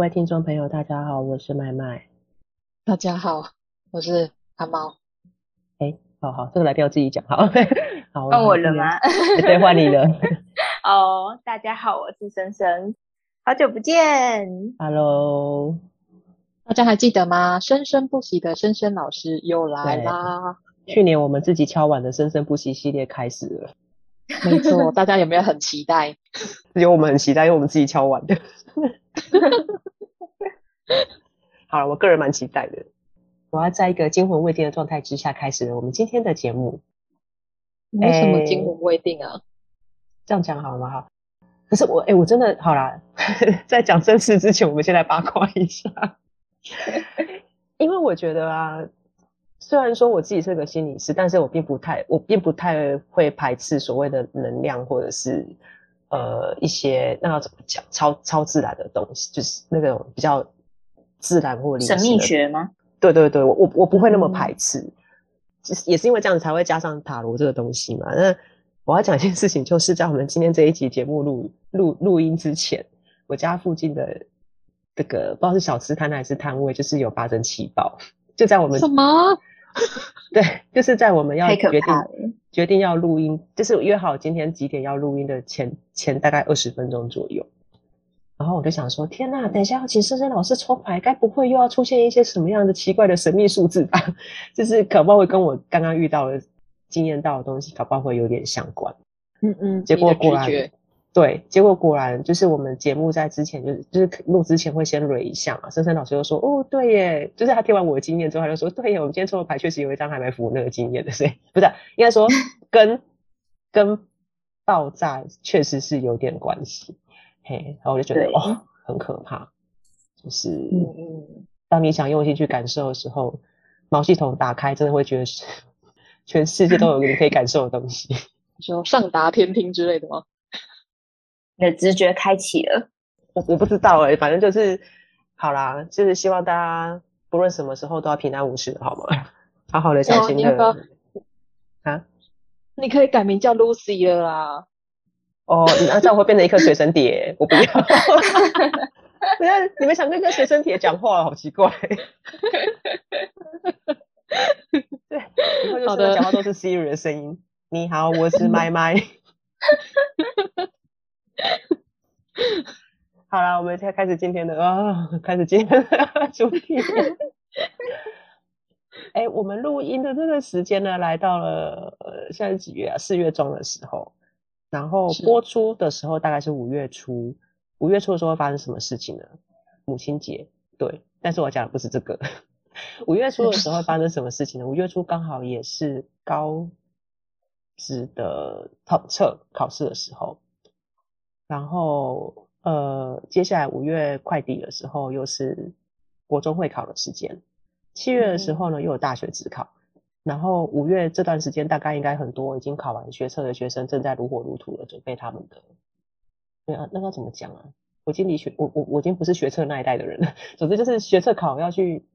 位听众朋友，大家好，我是麦麦。大家好，我是阿猫。哎，好好，这个来宾我自己讲，好，好，换我了吗？对，换你了。哦，oh, 大家好，我是深深，好久不见。Hello，大家还记得吗？生生不息的深深老师又来啦。去年我们自己敲碗的生生不息系列开始了。没错，大家有没有很期待？有，我们很期待，因为我们自己敲完的。好了，我个人蛮期待的。我要在一个惊魂未定的状态之下开始了我们今天的节目。为什么惊魂未定啊？这样讲好吗？哈。可是我，哎、欸，我真的好啦。在讲正事之前，我们先来八卦一下。因为我觉得啊，虽然说我自己是个心理师，但是我并不太，我并不太会排斥所谓的能量或者是。呃，一些那要怎么讲，超超自然的东西，就是那个比较自然或灵神秘学吗？对对对，我我我不会那么排斥，其实、嗯、也是因为这样子才会加上塔罗这个东西嘛。那我要讲一件事情，就是在我们今天这一集节目录录录音之前，我家附近的这个不知道是小吃摊还是摊位，就是有发生气爆，就在我们什么？对，就是在我们要决定决定要录音，就是约好今天几点要录音的前前大概二十分钟左右，然后我就想说，天呐，等一下要请深深老师抽牌，该不会又要出现一些什么样的奇怪的神秘数字吧？就是搞不好会跟我刚刚遇到的、经验到的东西，搞不好会有点相关。嗯嗯，结果果然。对，结果果然就是我们节目在之前就是就是录之前会先捋一下嘛，深深老师就说哦对耶，就是他听完我的经验之后他就说对耶，我们今天抽的牌确实有一张还没符合那个经验的，所以不是应该说 跟跟爆炸确实是有点关系，嘿，然后我就觉得哦很可怕，就是嗯嗯，当你想用心去感受的时候，毛系统打开真的会觉得是 全世界都有你可以感受的东西，说上达天听之类的吗？你的直觉开启了，我我不知道哎、欸，反正就是好啦，就是希望大家不论什么时候都要平安无事，好吗？好好的，小心的。啊，你可以改名叫 Lucy 了啦。哦，那这样会变成一颗随身碟，我不要。不要，你们想跟一个随身碟讲话，好奇怪。对，以后就是讲话都是 Siri 的声音。你好，我是麦麦。好了，我们现在开始今天的啊、哦，开始今天的主题。哎、欸，我们录音的这个时间呢，来到了呃，现在几月啊？四月中的时候，然后播出的时候大概是五月初。五月初的时候会发生什么事情呢？母亲节，对。但是我讲的不是这个。五月初的时候会发生什么事情呢？五月初刚好也是高职的统测考试的时候。然后，呃，接下来五月快底的时候，又是国中会考的时间。七月的时候呢，又有大学指考。然后五月这段时间，大概应该很多已经考完学测的学生，正在如火如荼的准备他们的。对啊，那个怎么讲啊？我已经离学，我我我已经不是学测那一代的人了。总之就是学测考要去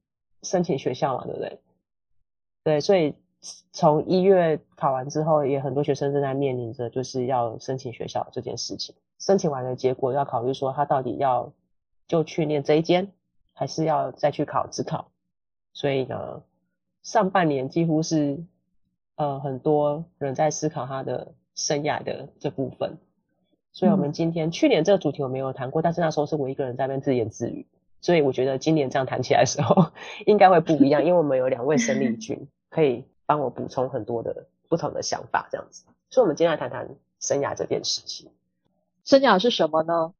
申请学校嘛，对不对？对，所以从一月考完之后，也很多学生正在面临着就是要申请学校这件事情。申请完的结果要考虑说，他到底要就去念这一间，还是要再去考自考。所以呢，上半年几乎是呃很多人在思考他的生涯的这部分。所以我们今天、嗯、去年这个主题我没有谈过，但是那时候是我一个人在那边自言自语。所以我觉得今年这样谈起来的时候，应该会不一样，因为我们有两位生力军可以帮我补充很多的不同的想法，这样子。所以，我们今天来谈谈生涯这件事情。生涯是什么呢？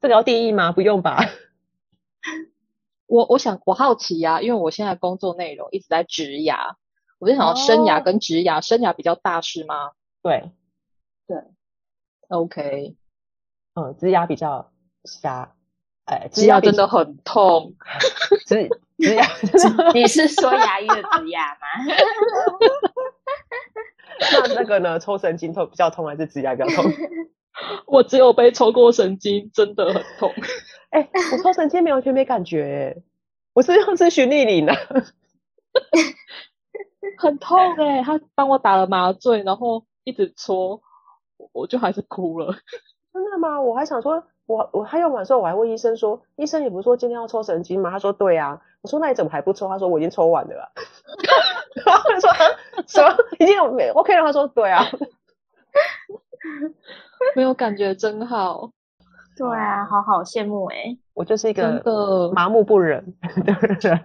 这个要定义吗？不用吧。我我想我好奇呀、啊，因为我现在工作内容一直在职涯，我就想要生涯跟职涯，哦、生涯比较大是吗？对，对，OK，嗯，职涯比较狭哎，植牙真的很痛。植植牙，你是说牙医的植牙吗？那那个呢？抽神经痛比较痛，还是植牙比较痛？我只有被抽过神经，真的很痛。哎、欸，我抽神经没完全没感觉，我是用咨询丽丽呢，很痛哎、欸，他帮我打了麻醉，然后一直搓，我就还是哭了。真的吗？我还想说，我我他用完之后，我还问医生说，医生你不是说今天要抽神经吗？他说对啊。我说那你怎么还不抽？他说我已经抽完了啦。然后我说什么已经有没 OK 了？他说对啊。没有感觉真好，对啊，好好羡慕哎、欸！我就是一个麻木不仁 的人，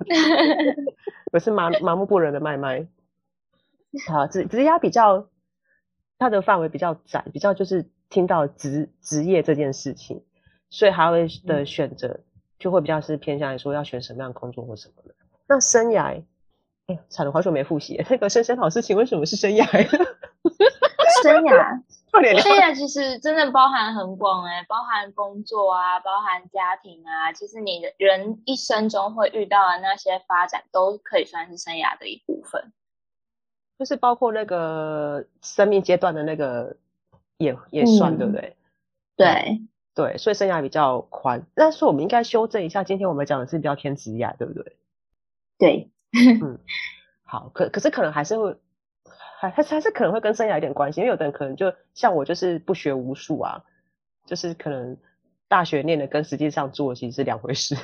我是麻麻木不仁的麦麦。好，职职涯比较，它的范围比较窄，比较就是听到职职业这件事情，所以他会的选择就会比较是偏向于说要选什么样的工作或什么的。那生涯，哎，惨了，好久没复习。那个深深老师，请问什么是生涯？生涯。生涯其实真的包含很广哎、欸，包含工作啊，包含家庭啊。其实你的人一生中会遇到的那些发展，都可以算是生涯的一部分。就是包括那个生命阶段的那个也也算、嗯、对不对？对对，所以生涯比较宽。但是我们应该修正一下，今天我们讲的是比较偏职涯，对不对？对，嗯，好，可可是可能还是会。还还还是可能会跟生涯有点关系，因为有的人可能就像我，就是不学无术啊，就是可能大学念的跟实际上做其实是两回事，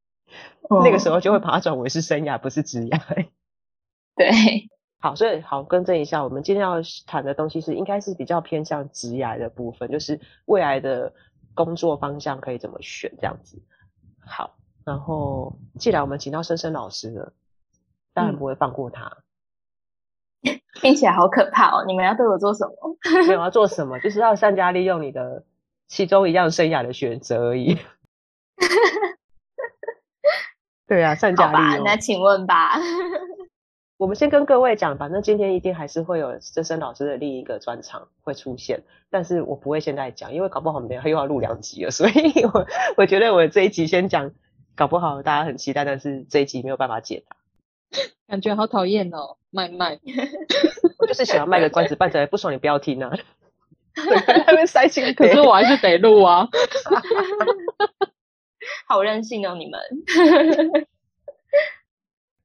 那个时候就会把它转为是生涯，不是职业。对，好，所以好更正一下，我们今天要谈的东西是应该是比较偏向职涯的部分，就是未来的工作方向可以怎么选这样子。好，然后既然我们请到深深老师了，当然不会放过他。嗯 听起来好可怕哦！你们要对我做什么？没有要做什么，就是要善加利用你的其中一样生涯的选择而已。对啊，善加利用。那请问吧。我们先跟各位讲，反正今天一定还是会有资深老师的另一个专场会出现，但是我不会现在讲，因为搞不好我们又要录两集了，所以我我觉得我这一集先讲，搞不好大家很期待，但是这一集没有办法解答。感觉好讨厌哦，卖卖，我就是喜欢卖个关子，伴着不爽你不要听啊。那边塞心，可是我还是得录啊。好任性哦，你们。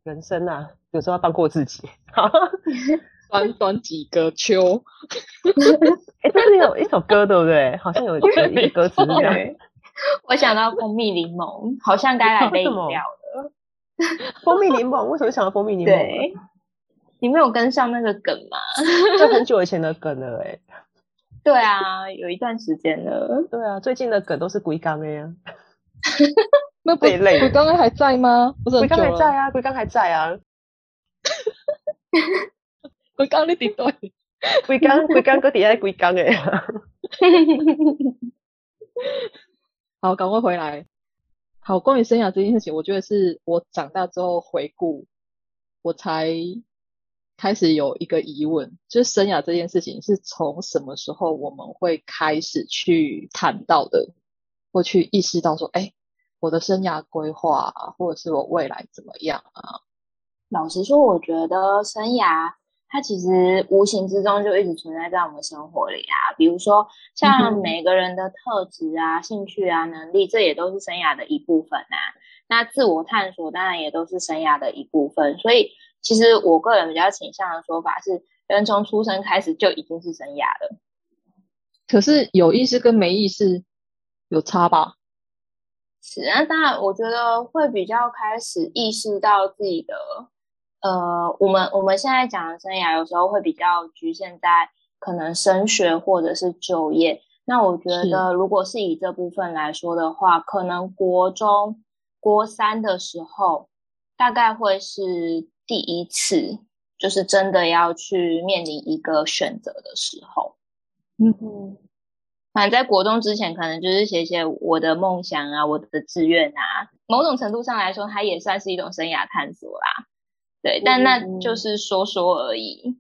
人生啊，有时候要放过自己。短短几个秋。哎、欸，这是有一首歌，对不对？好像有一个歌词是这样。我想到蜂蜜柠檬，好像该来杯饮料。蜂蜜柠檬，为什么想到蜂蜜柠檬？对，你没有跟上那个梗吗？这很久以前的梗了，哎。对啊，有一段时间了。对啊，最近的梗都是龟缸的呀。那不龟缸还在吗？不是龟缸还在啊，龟缸还在啊。龟缸你顶对，龟缸龟缸搁底下龟缸哎。好，赶快回来。好，关于生涯这件事情，我觉得是我长大之后回顾，我才开始有一个疑问，就是生涯这件事情是从什么时候我们会开始去谈到的，或去意识到说，哎，我的生涯规划，或者是我未来怎么样啊？老实说，我觉得生涯。它其实无形之中就一直存在在我们生活里啊，比如说像每个人的特质啊、兴趣啊、能力，这也都是生涯的一部分啊。那自我探索当然也都是生涯的一部分。所以，其实我个人比较倾向的说法是，人从出生开始就已经是生涯了。可是有意识跟没意识有差吧？是啊，当然，我觉得会比较开始意识到自己的。呃，我们我们现在讲的生涯有时候会比较局限在可能升学或者是就业。那我觉得，如果是以这部分来说的话，可能国中国三的时候，大概会是第一次，就是真的要去面临一个选择的时候。嗯哼，反正在国中之前，可能就是写写我的梦想啊，我的志愿啊，某种程度上来说，它也算是一种生涯探索啦。对，但那就是说说而已，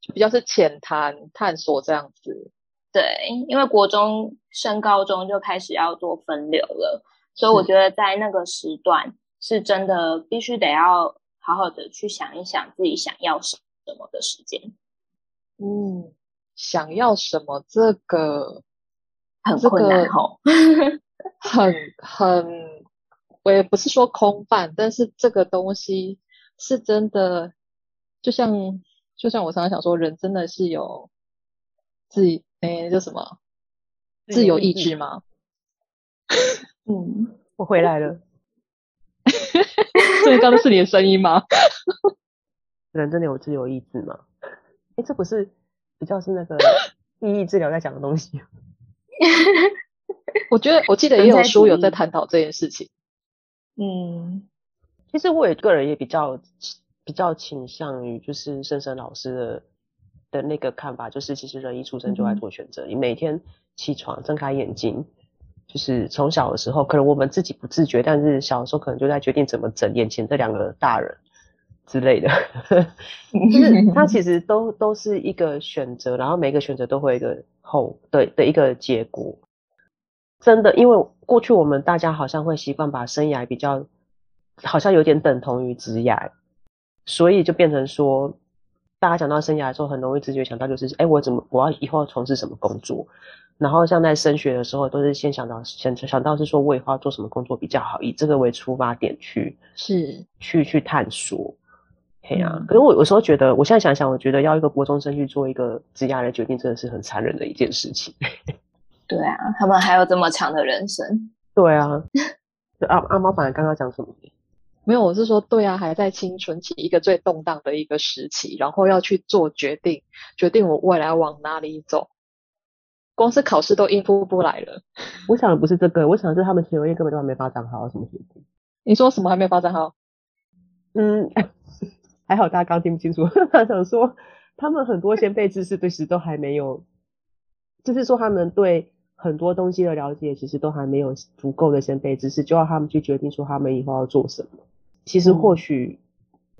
就比较是浅谈探索这样子。对对，因为国中升高中就开始要做分流了，所以我觉得在那个时段是真的必须得要好好的去想一想自己想要什么的时间。嗯，想要什么这个很困难哦，很很，我也不是说空泛，但是这个东西是真的，就像就像我常常想说，人真的是有自己。诶，叫什么？自由意志吗？嗯，我回来了。这刚刚是你的声音吗？人真的有自由意志吗？哎，这不是比较是那个 意义治疗在讲的东西。我觉得我记得也有书有在探讨这件事情。嗯，其实我也个人也比较比较倾向于就是深深老师的。的那个看法就是，其实人一出生就在做选择。你每天起床睁开眼睛，就是从小的时候，可能我们自己不自觉，但是小的时候可能就在决定怎么整眼前这两个大人之类的。就是他其实都都是一个选择，然后每个选择都会有一个后的的一个结果。真的，因为过去我们大家好像会习惯把生涯比较，好像有点等同于职涯，所以就变成说。大家讲到生涯的时候，很容易直觉想到就是，哎，我怎么我要以后要从事什么工作？然后像在升学的时候，都是先想到先想到是说，我以后要做什么工作比较好，以这个为出发点去是去去探索。嘿啊，可是我有时候觉得，我现在想想，我觉得要一个国中生去做一个职业的决定，真的是很残忍的一件事情。对啊，他们还有这么长的人生。对啊，阿阿猫本来刚刚讲什么？没有，我是说，对啊，还在青春期一个最动荡的一个时期，然后要去做决定，决定我未来往哪里走，光是考试都应付不来了。我想的不是这个，我想的是他们前面根本就还没发展好，什么学习？你说什么还没发展好？嗯，还好大家刚听不清楚。他想说，他们很多先辈知识其实都还没有，就是说他们对。很多东西的了解其实都还没有足够的先辈知识，就要他们去决定说他们以后要做什么。其实或许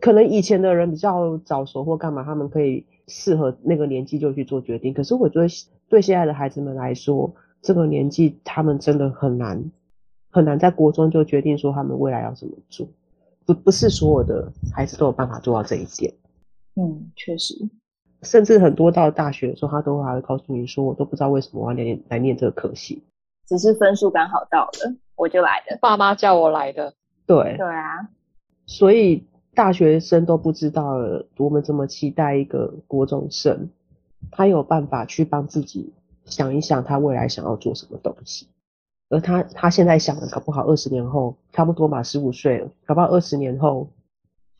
可能以前的人比较早熟或干嘛，他们可以适合那个年纪就去做决定。可是我觉得对现在的孩子们来说，这个年纪他们真的很难很难在国中就决定说他们未来要怎么做。不不是所有的孩子都有办法做到这一点。嗯，确实。甚至很多到大学的时候，他都还会告诉你说：“我都不知道为什么我要来来念这个科系，只是分数刚好到了，我就来的。爸妈叫我来的。”对对啊，所以大学生都不知道了我们怎么期待一个国中生，他有办法去帮自己想一想他未来想要做什么东西，而他他现在想的，搞不好二十年后差不多嘛，十五岁了，搞不好二十年后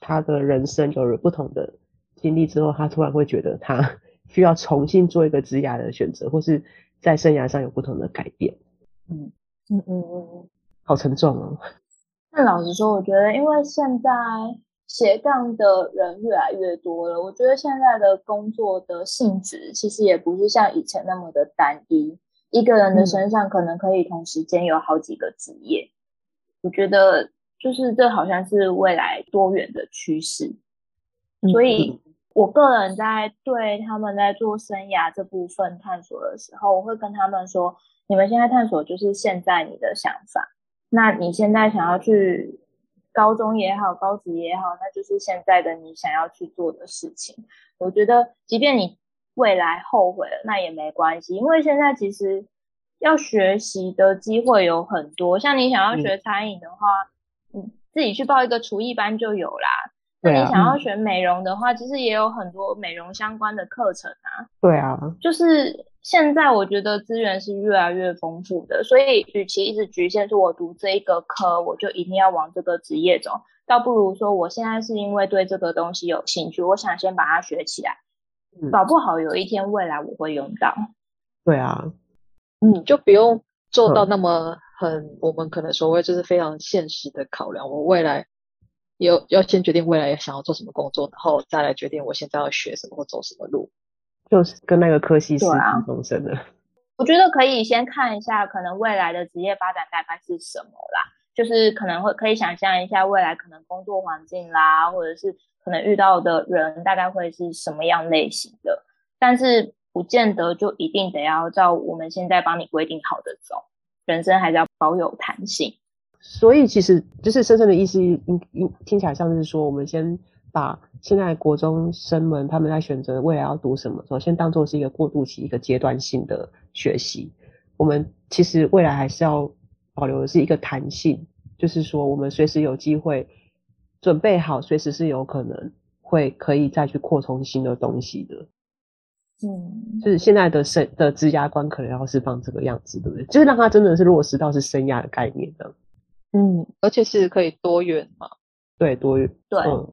他的人生有了不同的。经历之后，他突然会觉得他 需要重新做一个职涯的选择，或是在生涯上有不同的改变。嗯嗯嗯嗯，好沉重哦。那老实说，我觉得因为现在斜杠的人越来越多了，我觉得现在的工作的性质其实也不是像以前那么的单一，一个人的身上可能可以同时兼有好几个职业。嗯。我觉得就是这好像是未来多元的趋势，所以。我个人在对他们在做生涯这部分探索的时候，我会跟他们说：你们现在探索就是现在你的想法。那你现在想要去高中也好，高职也好，那就是现在的你想要去做的事情。我觉得，即便你未来后悔了，那也没关系，因为现在其实要学习的机会有很多。像你想要学餐饮的话，嗯，自己去报一个厨艺班就有啦。那你想要学美容的话，其实也有很多美容相关的课程啊。对啊，就是现在我觉得资源是越来越丰富的，所以与其一直局限说我读这一个科，我就一定要往这个职业走，倒不如说我现在是因为对这个东西有兴趣，我想先把它学起来，嗯，搞不好有一天未来我会用到。对啊，嗯，就不用做到那么很，嗯，我们可能所谓就是非常现实的考量，我未来。有要先决定未来想要做什么工作，然后再来决定我现在要学什么或走什么路，就是跟那个科系是同生的。我觉得可以先看一下，可能未来的职业发展大概是什么啦，就是可能会可以想象一下未来可能工作环境啦，或者是可能遇到的人大概会是什么样类型的。但是不见得就一定得要照我们现在帮你规定好的走，人生还是要保有弹性。所以其实就是深深的意思，听起来像是说，我们先把现在国中生们他们在选择未来要读什么，首先当做是一个过渡期，一个阶段性的学习。我们其实未来还是要保留的是一个弹性，就是说我们随时有机会准备好，随时是有可能会可以再去扩充新的东西的。嗯，就是现在的生的职涯观可能要是放这个样子，对不对？就是让他真的是落实到是生涯的概念的。嗯，而且是可以多元嘛？对，多元。对，嗯、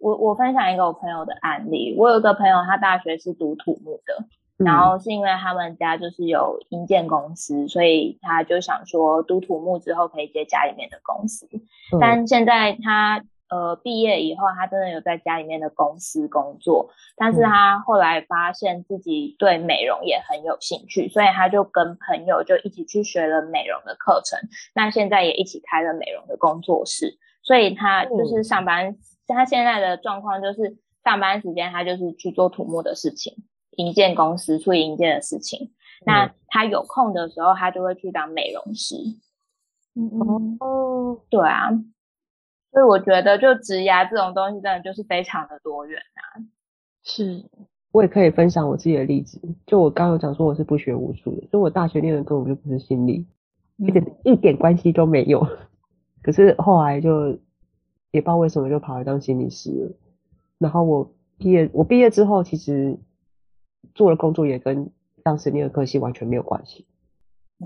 我我分享一个我朋友的案例。我有一个朋友，他大学是读土木的，嗯、然后是因为他们家就是有营建公司，所以他就想说读土木之后可以接家里面的公司。嗯、但现在他。呃，毕业以后，他真的有在家里面的公司工作，但是他后来发现自己对美容也很有兴趣，所以他就跟朋友就一起去学了美容的课程，那现在也一起开了美容的工作室，所以他就是上班，嗯、他现在的状况就是上班时间他就是去做土木的事情，营建公司处理营建的事情，那他有空的时候，他就会去当美容师。哦，对啊。所以我觉得，就职涯这种东西，真的就是非常的多元啊。是，我也可以分享我自己的例子。就我刚刚有讲说，我是不学无术的，就我大学念的根本就不是心理，一点一点关系都没有。可是后来就也不知道为什么就跑来当心理师了。然后我毕业，我毕业之后，其实做的工作也跟当时念的科系完全没有关系。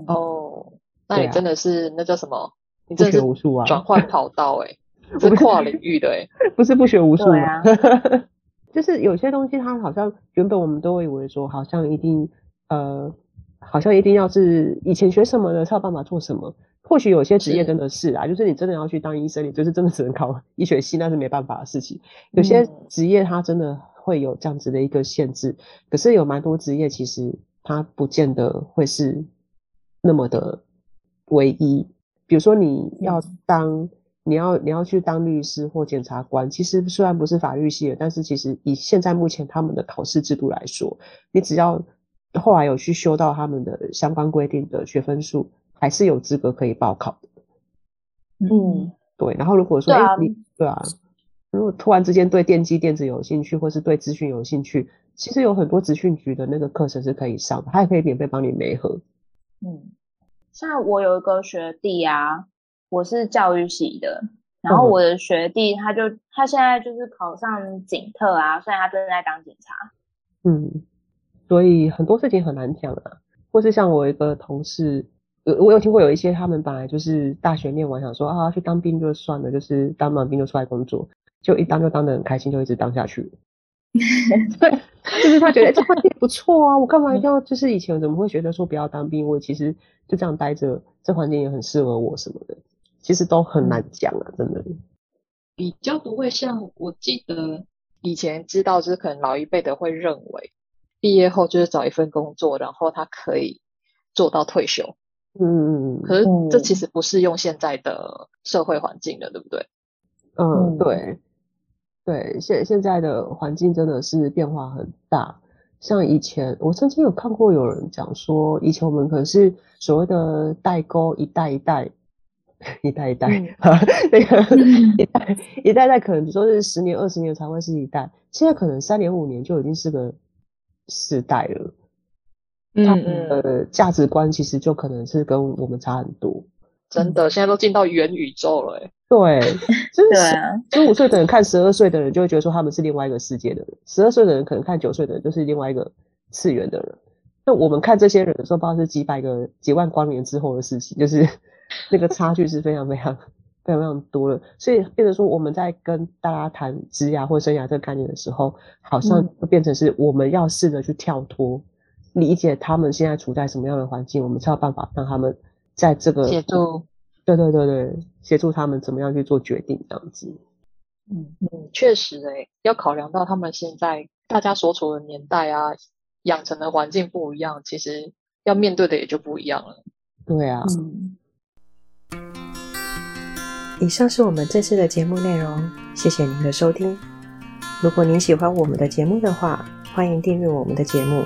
哦，那你真的是、啊、那叫什么？你不学无术啊？转换跑道哎、欸。是跨领域的哎，不是不学无术啊，就是有些东西，它好像原本我们都会以为说，好像一定呃，好像一定要是以前学什么的才有办法做什么。或许有些职业真的是啊，是就是你真的要去当医生，你就是真的只能考 医学系，那是没办法的事情。有些职业它真的会有这样子的一个限制，可是有蛮多职业其实它不见得会是那么的唯一。比如说你要当。你要你要去当律师或检察官，其实虽然不是法律系的，但是其实以现在目前他们的考试制度来说，你只要后来有去修到他们的相关规定的学分数，还是有资格可以报考的。嗯，对。然后如果说，哎、你对啊，如果突然之间对电机电子有兴趣，或是对资讯有兴趣，其实有很多资讯局的那个课程是可以上的，他也可以免费帮你媒合。嗯，像我有一个学弟啊。我是教育系的，然后我的学弟他就他现在就是考上警特啊，虽然他正在当警察。嗯，所以很多事情很难讲啊。或是像我一个同事，我我有听过有一些他们本来就是大学念完想说啊去当兵就算了，就是当完兵就出来工作，就一当就当的很开心，就一直当下去。对，就是他觉得 这环境不错啊，我干嘛一定要就是以前怎么会觉得说不要当兵？我其实就这样待着，这环境也很适合我什么的。其实都很难讲啊，真的。比较不会像我记得以前知道，就是可能老一辈的会认为，毕业后就是找一份工作，然后他可以做到退休。嗯嗯嗯。可是这其实不适用现在的社会环境的，对不对？嗯，对。对，现现在的环境真的是变化很大。像以前，我曾经有看过有人讲说，以前我们可能是所谓的代沟，一代一代。一代一代，嗯、那个一代一代代可能说是十年二十年才会是一代，现在可能三年五年就已经是个世代了。嗯，他们的价值观其实就可能是跟我们差很多。真的，现在都进到元宇宙了，哎。对，就是十五岁的人看十二岁的人，就会觉得说他们是另外一个世界的人；十二岁的人可能看九岁的人，就是另外一个次元的人。那我们看这些人的时候，不知道是几百个、几万光年之后的事情，就是。那个差距是非常非常非常非常多的，所以变成说我们在跟大家谈职涯或生涯这个概念的时候，好像会变成是我们要试着去跳脱，理解他们现在处在什么样的环境，我们才有办法让他们在这个协助，对对对对，协助他们怎么样去做决定这样子。嗯嗯，确实诶、欸，要考量到他们现在大家所处的年代啊，养成的环境不一样，其实要面对的也就不一样了。对啊。嗯以上是我们这次的节目内容，谢谢您的收听。如果您喜欢我们的节目的话，欢迎订阅我们的节目，